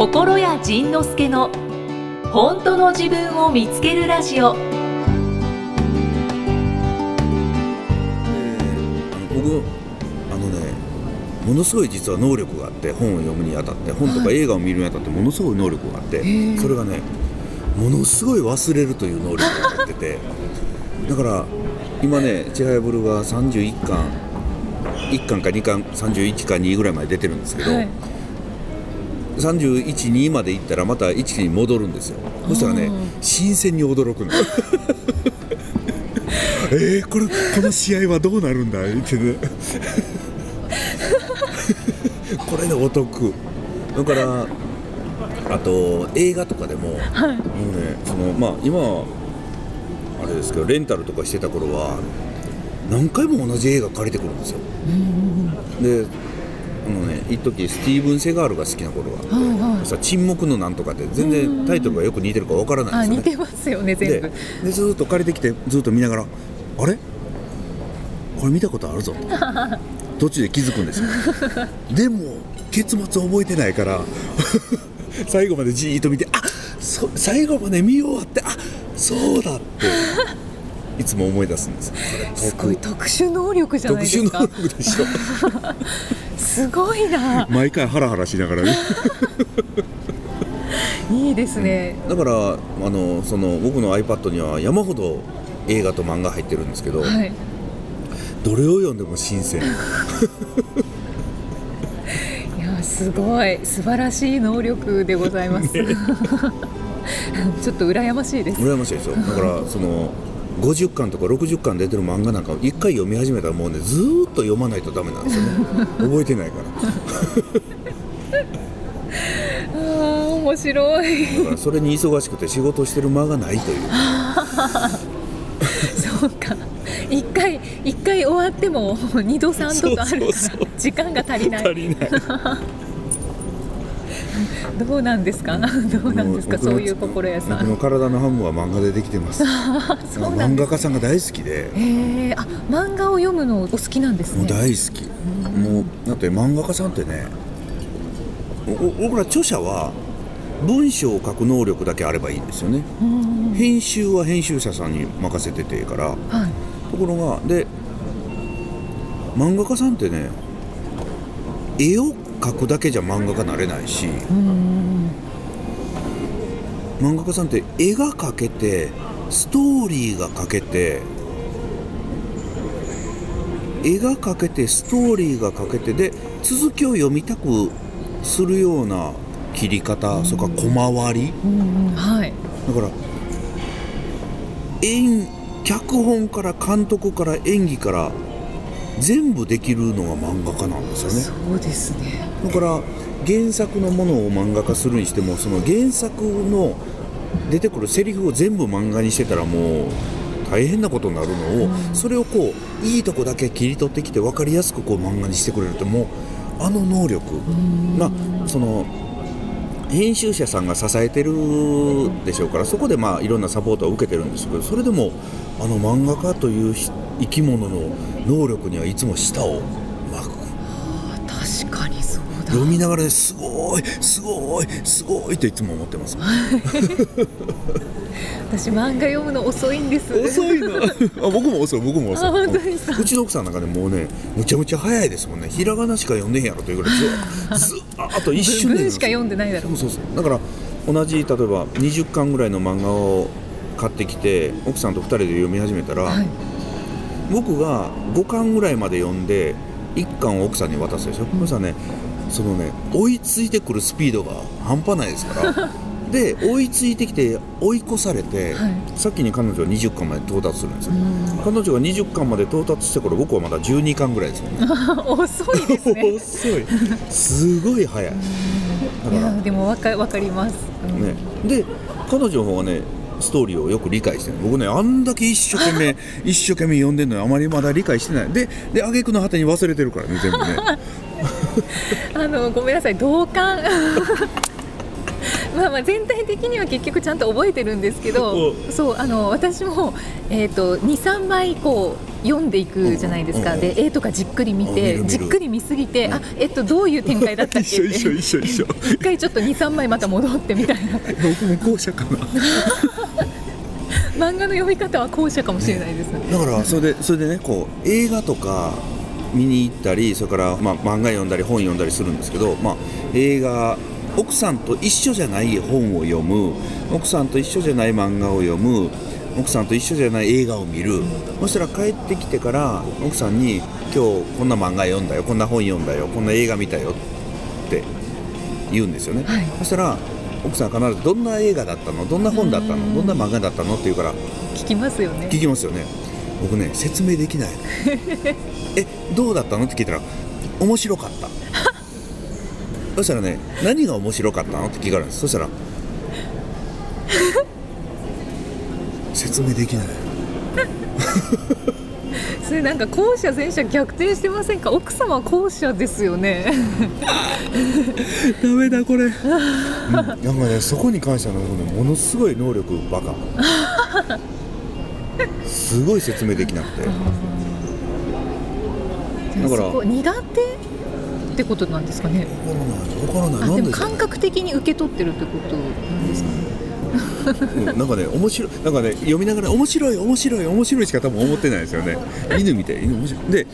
心谷仁之助の本当の自分を見つけるラジオ。であの僕あのねものすごい実は能力があって本を読むにあたって本とか映画を見るにあたってものすごい能力があってそれがねものすごい忘れるという能力が持っててだから今ね「ちはやぶる」が31巻1巻か2巻31か2ぐらいまで出てるんですけど、はい312まで行ったらまた1期に戻るんですよ。そしたらね新鮮に驚くの。えー、これこの試合はどうなるんだってね。これでお得。だからあと映画とかでも、もうねそのまあ今はあれですけどレンタルとかしてた頃は何回も同じ映画借りてくるんですよ。であのね一時スティーブン・セガールが好きな頃は、はいはい。さ沈黙のなんとかって全然タイトルがよく似てるかわからないですよね。似てますよね全で部。でずーっと借りてきてずっと見ながらあれ？これ見たことあるぞ。と 途中で気づくんですよ。でも結末覚えてないから 最後までじーっと見てあそ最後まで見終わってあそうだっていつも思い出すんですすごい特殊能力じゃない特殊ですか。能力でしょ。すごいな。毎回ハラハラしながらね。いいですね、だからあのその僕の iPad には山ほど映画と漫画入ってるんですけど、はい。どれを読んでも新鮮。いやすごい。素晴らしい能力でございます、ちょっと羨ましいです。羨ましいでしょだからその50巻とか60巻出てる漫画なんか一回読み始めたらもうねずーっと読まないとダメなんですよね。覚えてないから。あー面白い。だからそれに忙しくて仕事してる間がないという。そうか。一回一回終わっても二度三度とあるから時間が足りない。足りないどうなんですか？どうなんですか？そういう心屋さ僕のん体の半分は漫画でできてます。そう漫画家さんが大好きで。へえあ漫画を読むのお好きなんですもうね大好き。もうだって漫画家さんってねおお僕ら著者は文章を書く能力だけあればいいんですよね。うん。編集は編集者さんに任せててから。はい。ところがで漫画家さんってね絵を描くだけじゃ漫画家なれないし。うん漫画家さんって絵が描けてストーリーが描けて絵が描けてストーリーが描けてで続きを読みたくするような切り方それから小回り。うん。はい。だから演脚本から監督から演技から全部できるのが漫画家なんですよね。そうですねだから原作のものを漫画化するにしてもその原作の出てくるセリフを全部漫画にしてたらもう大変なことになるのを、それをこういいとこだけ切り取ってきて分かりやすくこう漫画にしてくれるってもうあの能力まあその編集者さんが支えてるでしょうからそこでまあいろんなサポートを受けてるんですけどそれでもあの漫画家というひ生き物の能力にはいつも舌を巻く。確かにそうだ。読みながらですごいすごいすごいといつも思ってます。私漫画読むの遅いんです。遅いな。あ僕も遅い僕も遅い。うちの奥さんなんかねもうねむちゃむちゃ早いですもんね。ひらがなしか読んでへんやろというぐらい ずずあと一瞬で。文しか読んでないだろそうそうそう。だから同じ例えば20巻ぐらいの漫画を買ってきて奥さんと2人で読み始めたら、はい僕が5巻ぐらいまで読んで1巻を奥さんに渡すでしょ、そしたらねそのね追いついてくるスピードが半端ないですから。で追いついてきて追い越されて、はい。先に彼女は20巻まで到達するんですよ、彼女が20巻まで到達してから僕はまだ12巻ぐらいですもんね。遅いですね。遅い。すごい早い。だからいやでもわかわかります、うん。ね、で彼女の方がねストーリーをよく理解してる僕ねあんだけ一生懸命 一生懸命読んでるのにあまりまだ理解してない。でで挙句の果てに忘れてるからね全部ね。あのごめんなさい同感。まあまあ全体的には結局ちゃんと覚えてるんですけどおそうあの私も、えー、と23枚こう読んでいくじゃないですか、で絵とかじっくり見てじっくり見すぎて、あえっとどういう展開だったっけ？一回ちょっと23枚また戻ってみたいな。僕も後者かな。漫画の読み方は後者かもしれないです、だからそれでそれでねこう映画とか見に行ったりそれから、まあ、漫画読んだり本読んだりするんですけど、まあ、映画奥さんと一緒じゃない本を読む奥さんと一緒じゃない漫画を読む奥さんと一緒じゃない映画を見る。そしたら帰ってきてから奥さんに「今日こんな漫画読んだよ。こんな本読んだよ。こんな映画見たよ」って言うんですよね、はい。そしたら奥さんは必ず「どんな映画だったの？どんな本だったの？どんな漫画だったの?」って言うから聞きますよね。聞きますよね。僕ね説明できない えどうだったの？って聞いたら面白かった。そしたらね何が面白かったの？って聞かれるんです。そしたら 説明できない。それなんか後者前者逆転してませんか？奥様は後者ですよね。ダメだこれ、うん、なんかねそこに関してはねものすごい能力バカ。すごい説明できなくて。だからそこ苦手ってことなんですかねわから。ないわからないで感覚的に受け取ってるってことなんですかねうんなんかね面白いなんかね読みながら面白い面白い面白いしか多分思ってないですよね。犬みたい犬面白い。で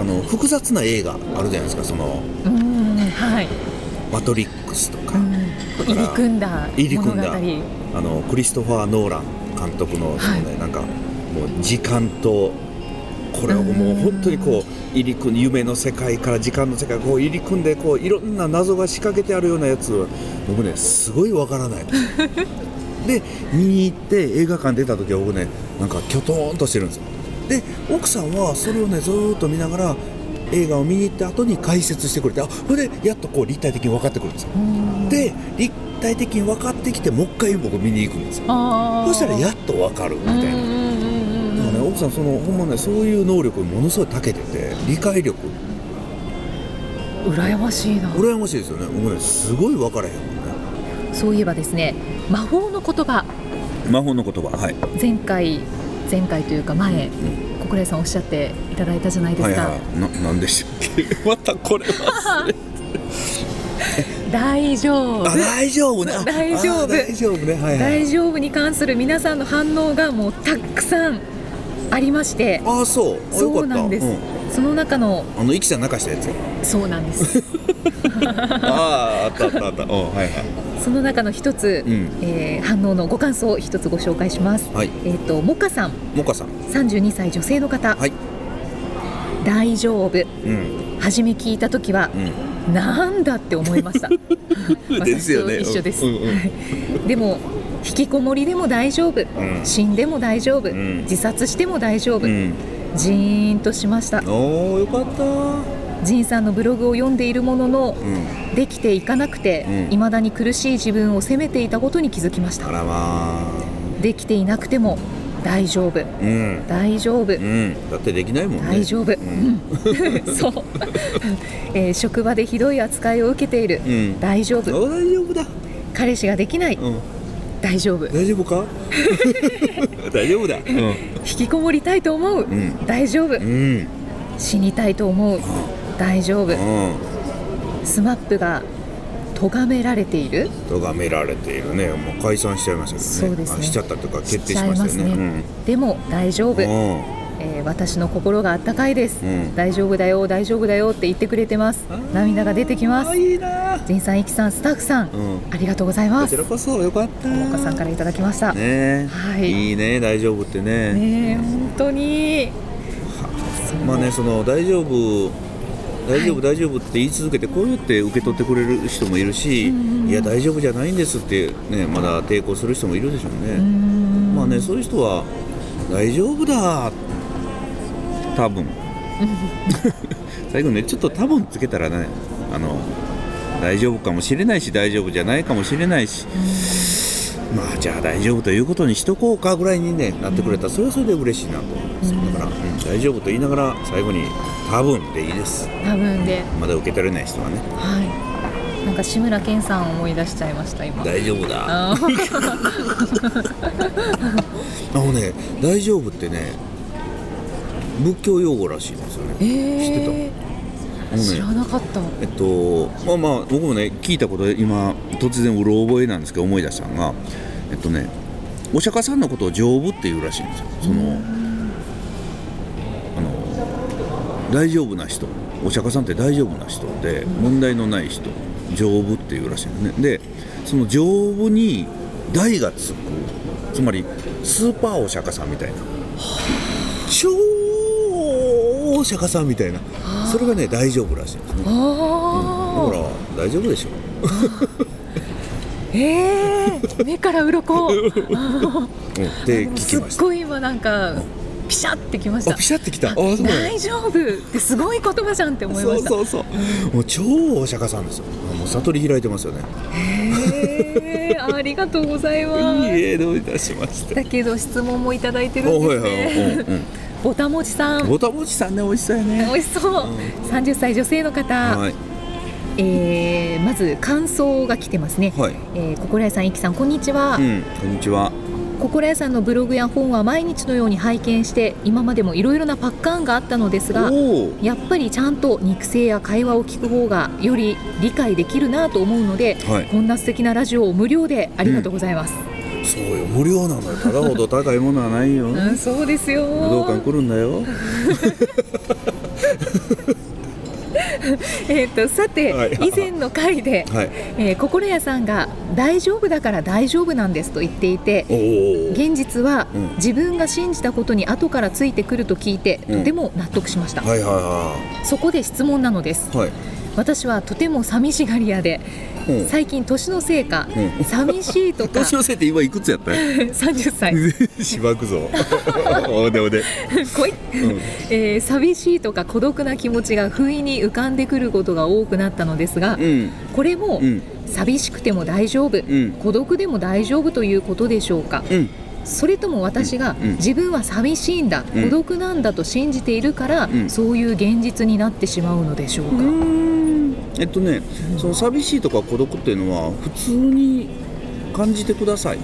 あの複雑な映画あるじゃないですかそのはい「マトリックス」とか、入り組んだ入り組んだあのクリストファー・ノーラン監督のその、ねなんかもう時間とこれをもう本当にこう入り組んで夢の世界から時間の世界こう入り組んでこういろんな謎が仕掛けてあるようなやつを僕ねすごいわからない で見に行って映画館出た時は僕ねなんかきょとーんとしてるんですよで奥さんはそれをねずーっと見ながら映画を見に行った後に解説してくれてあそれでやっとこう立体的に分かってくるんですよ。で立体的に分かってきてもう一回僕見に行くんですよ。そしたらやっと分かるみたいな、奥さんそのほんまねそういう能力にものすごい長けてて理解力。羨ましいな羨ましいですよね。僕ねすごい分からへんもんね。そういえばですね魔法の言葉。魔法の言葉はい。前回前回というか前小倉井さんおっしゃっていただいたじゃないですか、はいはい。ななんでしたっけ？またこれは。大丈夫。あ大丈夫ね。あ大丈夫。あ大丈夫ね。はいはい。大丈夫に関する皆さんの反応がもうたくさんありまして。あそう。あよかった。そうなんです、うん。その中のあのイキさん泣かしたやつそうなんです。あああったあったあった。うんはいはい。その中の一つ、うん。えー反応のご感想を一つご紹介します、はい。えっ、とモカさん。モカさん。32歳女性の方、はい。大丈夫。うん。初め聞いた時は、うなんだって思いました。ですよね。一緒です、うんうん。はい。でも引きこもりでも大丈夫、ん。死んでも大丈夫、ん。自殺しても大丈夫、ジーンとしました。おーよかった。ジンさんのブログを読んでいるものの、うん。できていかなくて、うん。未だに苦しい自分を責めていたことに気づきました。あらまあできていなくても大丈夫。うん。大丈夫、うん。だってできないもんね。大丈夫、ううん。ん そう、えー職場でひどい扱いを受けている、うん。大丈夫。お大丈夫だ。彼氏ができない、うん大丈夫。大丈夫か？大丈夫だ。うん。引きこもりたいと思う、ん。大丈夫、うん。死にたいと思う、大丈夫、うん。スマップが咎められている？咎められているね。もう解散しちゃいましたけどね。そうですね。あしちゃったとか決定しましたよね。ね、でも大丈夫、えー私の心があったかいです、うん。大丈夫だよ大丈夫だよって言ってくれてます。涙が出てきます。あいいな。仁さんいきさんスタッフさん、うん。ありがとうございます。こちらこそよかった。もかさんからいただきました。ね。はい。いいね大丈夫ってね。え本当に。まあねその大丈夫大丈夫、大丈夫って言い続けてこうやって受け取ってくれる人もいるし、いや大丈夫じゃないんですってねまだ抵抗する人もいるでしょうね、まあねそういう人は大丈夫だ多分。最後ねちょっと多分つけたらねあの大丈夫かもしれないし大丈夫じゃないかもしれないし、まあじゃあ大丈夫ということにしとこうかぐらいに、ね、なってくれた。らそれはそれで嬉しいなと。思います、だから、うん大丈夫と言いながら最後に多分でいいです。多分で。まだ受け取れない人はね。はい。なんか志村けんさんを思い出しちゃいました今。大丈夫だ。あのね大丈夫ってね仏教用語らしいんですよね。えー、知ってあの知らねなかった。えっとまあまあ僕もね聞いたことで今突然うろ覚えなんですけど思い出したのがえっとねお釈迦さんのことを丈夫っていうらしいんですよ。そのあの大丈夫な人。お釈迦さんって大丈夫な人で問題のない人。丈夫っていうらしいんですね。でその丈夫に「大」がつくつまりスーパーお釈迦さんみたいな。超お釈迦さんみたいな。それがね大丈夫らしいんですね。だあから大丈夫でしょーえー、目から鱗。うん。って聞きました。すっごい今なんかピシャってきました。あピシャってきた。大丈夫ってすごい言葉じゃんって思いました。そうそうそう。もう超お釈迦さんですよ。あもう悟り開いてますよね。へー。ありがとうございます。いいえどういたしまして。だけど質問もいただいてるんですおはいはい。ねうんうんぼたもちさん。ぼたもちさんね美味しそうやね。美味しそう、30歳女性の方、はい。えーまず感想が来てますね、はい。えー心屋さん、いきさん、こんにちは、うんこんにちは。心屋さんのブログや本は毎日のように拝見して今までもいろいろなパッカーンがあったのですがやっぱりちゃんと肉声や会話を聞く方がより理解できるなと思うので、はい。こんな素敵なラジオを無料でありがとうございます、そうよ。無料なのよ。ただほど高いものはないよ。うんそうですよ。武道館来るんだよ。えー、とさて、はい。以前の回で、はい。えー心屋さんが大丈夫だから大丈夫なんですと言っていて現実は、うん。自分が信じたことに後からついてくると聞いて、うん。とても納得しました、はいはそこで質問なのです。いはいはい私はとても寂しがり屋でうん最近年のせいか、うん寂しいとか。年のせいって今いくつやった？30歳。しばくぞ。おでおで。来い、うん。えー寂しいとか孤独な気持ちが不意に浮かんでくることが多くなったのですが、うん。これも、うん。寂しくても大丈夫、ん。孤独でも大丈夫ということでしょうか。うんそれとも私がうん。自分は寂しいんだ、うん。孤独なんだと信じているから、うん。そういう現実になってしまうのでしょうか、えっとね、その寂しいとか孤独っていうのは普通に感じてください。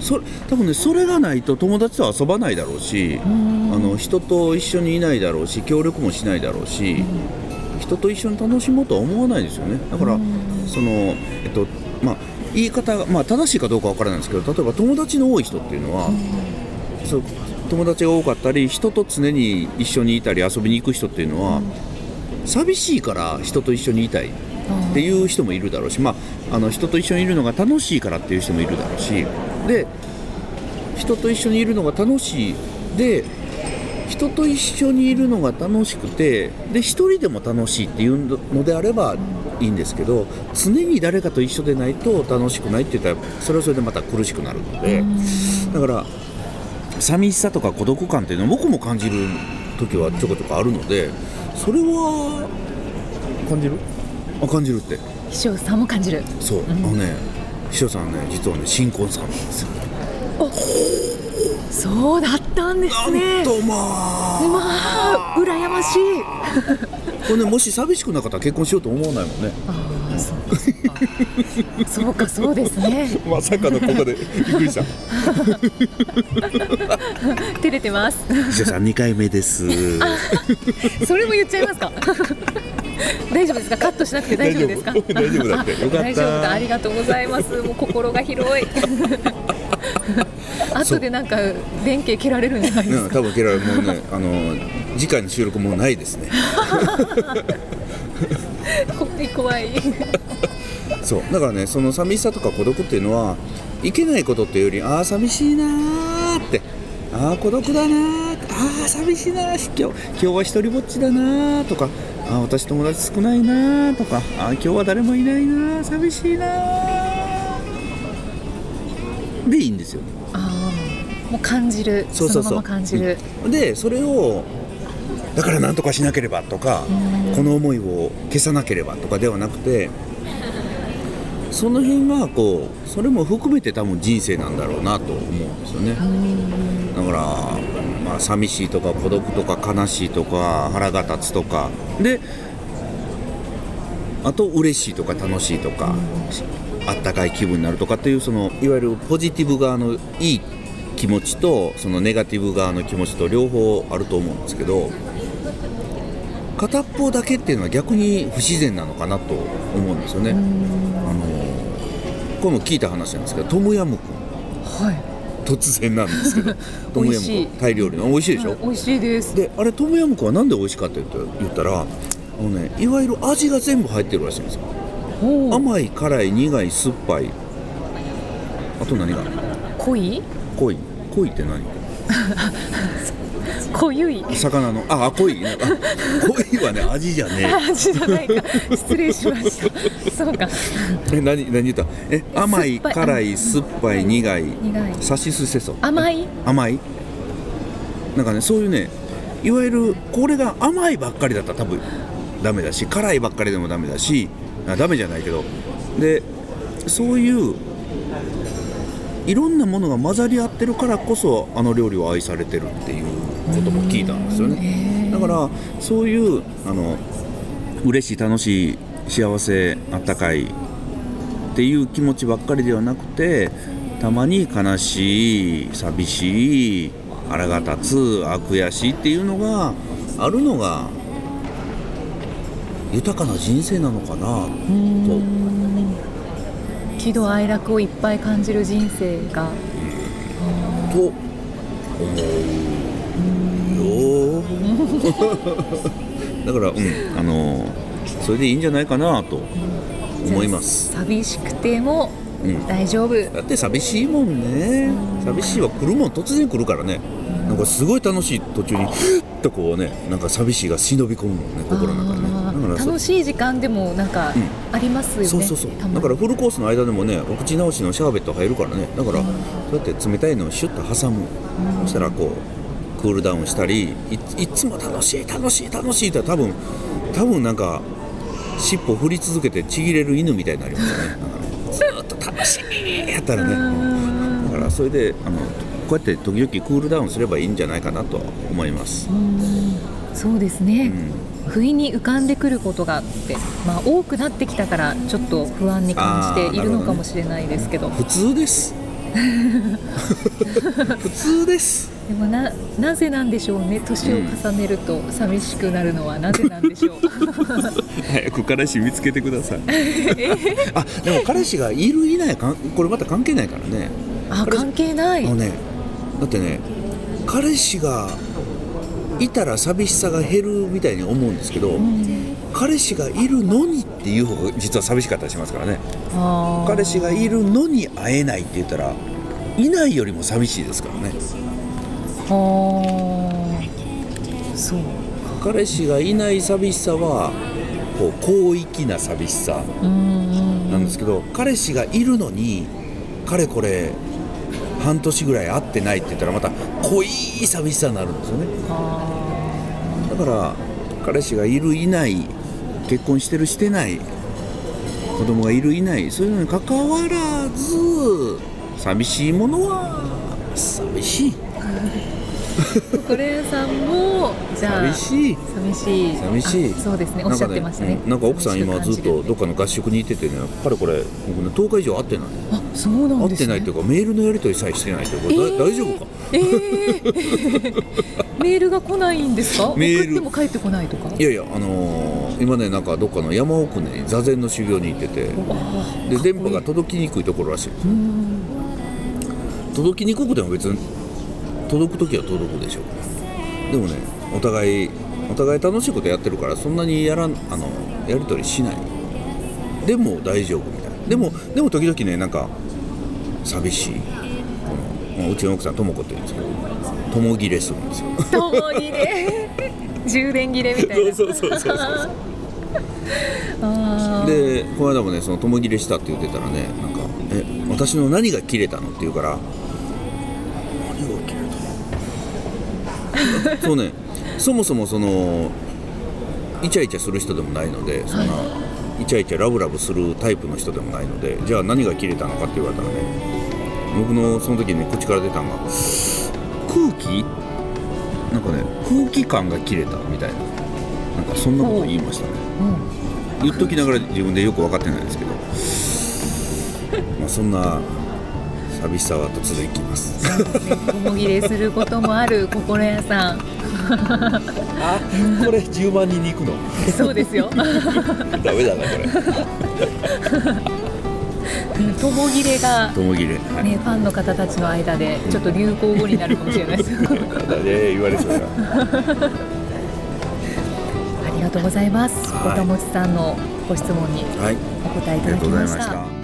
そ多分ねそれがないと友達と遊ばないだろうしあの人と一緒にいないだろうし協力もしないだろうし、人と一緒に楽しもうとは思わないですよね。だから、そのえっとまあ言い方が、まあ、正しいかどうかわからないんですけど例えば友達の多い人っていうのは、そう友達が多かったり人と常に一緒にいたり遊びに行く人っていうのは、寂しいから人と一緒にいたいっていう人もいるだろうし、まあ、あの人と一緒にいるのが楽しいからっていう人もいるだろうしで人と一緒にいるのが楽しいで人と一緒にいるのが楽しくてで一人でも楽しいっていうのであればいいんですけど常に誰かと一緒でないと楽しくないって言ったらそれはそれでまた苦しくなるのでだから寂しさとか孤独感っていうのは僕も感じる時はちょこちょこあるのでそれは感じる？あ感じるって。秘書さんも感じる。そう、あのね秘書さんね実はね新婚さんなんですよ。そうだったんですね。なんとまあ。まあ羨ましいこれねもし寂しくなかったら結婚しようと思わないもんね。ああそうか。そうかそうですね。まさかのここでびっくりした。照れてます。秘書さん2回目です。それも言っちゃいますか？大丈夫ですか？カットしなくて大丈夫ですか？大丈夫。大丈夫だって。よかった。大丈夫だ。ありがとうございます。もう心が広い。後でなんか弁慶蹴られるんじゃないですう。んか多分ケラもうねあの次回の収録もうないですね。怖い怖い。そう。だからねその寂しさとか孤独っていうのはいけないことっていうよりああ寂しいなーって。ああ孤独だなーああ寂しいなー。し今日今日は一人ぼっちだなーとかああ私友達少ないなーとかああ今日は誰もいないなー寂しいなー。でいいんですよ。ああもう感じる。そうそうそう。のまま感じる、でそれをだから何とかしなければとかこの思いを消さなければとかではなくてその辺がこうそれも含めて多分人生なんだろうなと思うんですよね。だから、まあ、寂しいとか孤独とか悲しいとか腹が立つとか。であと嬉しいとか楽しいとか、あったかい気分になるとかっていうそのいわゆるポジティブ側のいい気持ちとそのネガティブ側の気持ちと両方あると思うんですけど片っぽだけっていうのは逆に不自然なのかなと思うんですよね。あのこれも聞いた話なんですけどトムヤムクン。はい突然なんですけど トムヤムク。ンタイ料理の。美味しいでしょ、はい美味しいです。であれトムヤムクンはなんで美味しかったって言ったらあの、ね、いわゆる味が全部入ってるらしいんですよ。甘い辛い苦い酸っぱい。あと何が濃い？濃い。濃いって何？濃ゆい魚の。ああ濃い。あ濃いはね味じゃね 味じゃないか。失礼しました。そうか。ええ何何言った？え甘い辛い酸っぱい苦い。さしすせそ甘い？甘い？なんかねそういうねいわゆるこれが甘いばっかりだったら多分ダメだし辛いばっかりでもダメだしあダメじゃないけど。でそういういろんなものが混ざり合ってるからこそあの料理は愛されてるっていうことも聞いたんですよね。だからそういうあの嬉しい楽しい幸せあったかいっていう気持ちばっかりではなくてたまに悲しい寂しい腹が立つあ悔しいっていうのがあるのが豊かな人生なのかなと。喜怒哀楽をいっぱい感じる人生が。と思うよ だからうんあのそれでいいんじゃないかなと思います。寂しくてもうん。大丈夫。だって寂しいもんね。寂しいは来るもん突然来るからね。なんかすごい楽しい途中にふっとこうねなんか寂しいが忍び込むもんね心の中にね。楽しい時間でもなんかうん。ありますよね、そうそうそう。だからフルコースの間でもねお口直しのシャーベット入るからね。だからそうやって冷たいのをシュッと挟む。そしたらこうクールダウンしたりいいつも楽しい楽しい楽しいって多分多分なんか尻尾振り続けてちぎれる犬みたいになりますよね。なんかねずーっと楽しいやったらね。うん。だからそれであのこうやって時々クールダウンすればいいんじゃないかなとは思います、そうですね、うん、不意に浮かんでくることがあって、まあ、多くなってきたからちょっと不安に感じているのかもしれないですけど。普通です。普通ですでもななぜなんでしょうね。年を重ねると寂しくなるのはなぜなんでしょう。早く彼氏見つけてください。あでも彼氏がいるいないかんこれまた関係ないからね。あ関係ない。あのねだってね彼氏がいたら寂しさが減るみたいに思うんですけど、彼氏がいるのにっていう方が実は寂しかったりしますからね。彼氏がいるのに会えないって言ったらいないよりも寂しいですからねはあ。そう彼氏がいない寂しさはこう広域な寂しさうんなんですけど、彼氏がいるのにかれこれ半年ぐらい会ってないって言ったらまた濃い寂しさになるんですよね。あ。だから彼氏がいるいない結婚してるしてない子供がいるいないそういうのにかかわらず寂しいものは寂しいー心屋さんもじゃあ寂しい。寂しい。寂しい。あそうですね。おっしゃってましたね。なんか奥さん今ずっとどっかかの合宿に行っててねかれこれ僕ね10日以上会ってない。あそうなん会ですね。ってないっていうかメールのやり取りさえしてないってこれ、だえー。大丈夫か？えー。メールが来ないんですか？メール。も帰ってこないとか？いやいやあのー今ねなんかどっかの山奥に座禅の修行に行っててあで電波が届きにくいところらしい届きにくくても別に届く時は届くでしょうでもねお互いお互い楽しいことやってるからそんなにやらんあのやり取りしない。でも大丈夫みたい。なでもでも時々ねなんか寂しい。この、まあうちの奥さんとも子って言うんですけど友切れするんですよ。とも切れ。充電切れみたいな。そうそうそうそうそう。でこの間もねその友切れしたって言ってたらねなんか「え私の何が切れたの?」って言うから「そうね。そもそもそのイチャイチャする人でもないのでそんな、イチャイチャラブラブするタイプの人でもないのでじゃあ何が切れたのかって言われたらね僕のその時に口から出たのが空気？なんかね空気感が切れたみたいな。なんかそんなこと言いましたね。うん。言っときながら自分でよく分かってないですけど。まあそんな寂しさは突然きます。小切れすることもある心屋さん。あこれ10万人に行くの？そうですよ。ダメだなこれ。とも切れがともぎれはい、ね、ファンの方たちの間でちょっと流行語になるかもしれないです。だね言われそうやありがとうございます。はい。おたもちさんのご質問にはい。お答えいありがとうございただきまし。た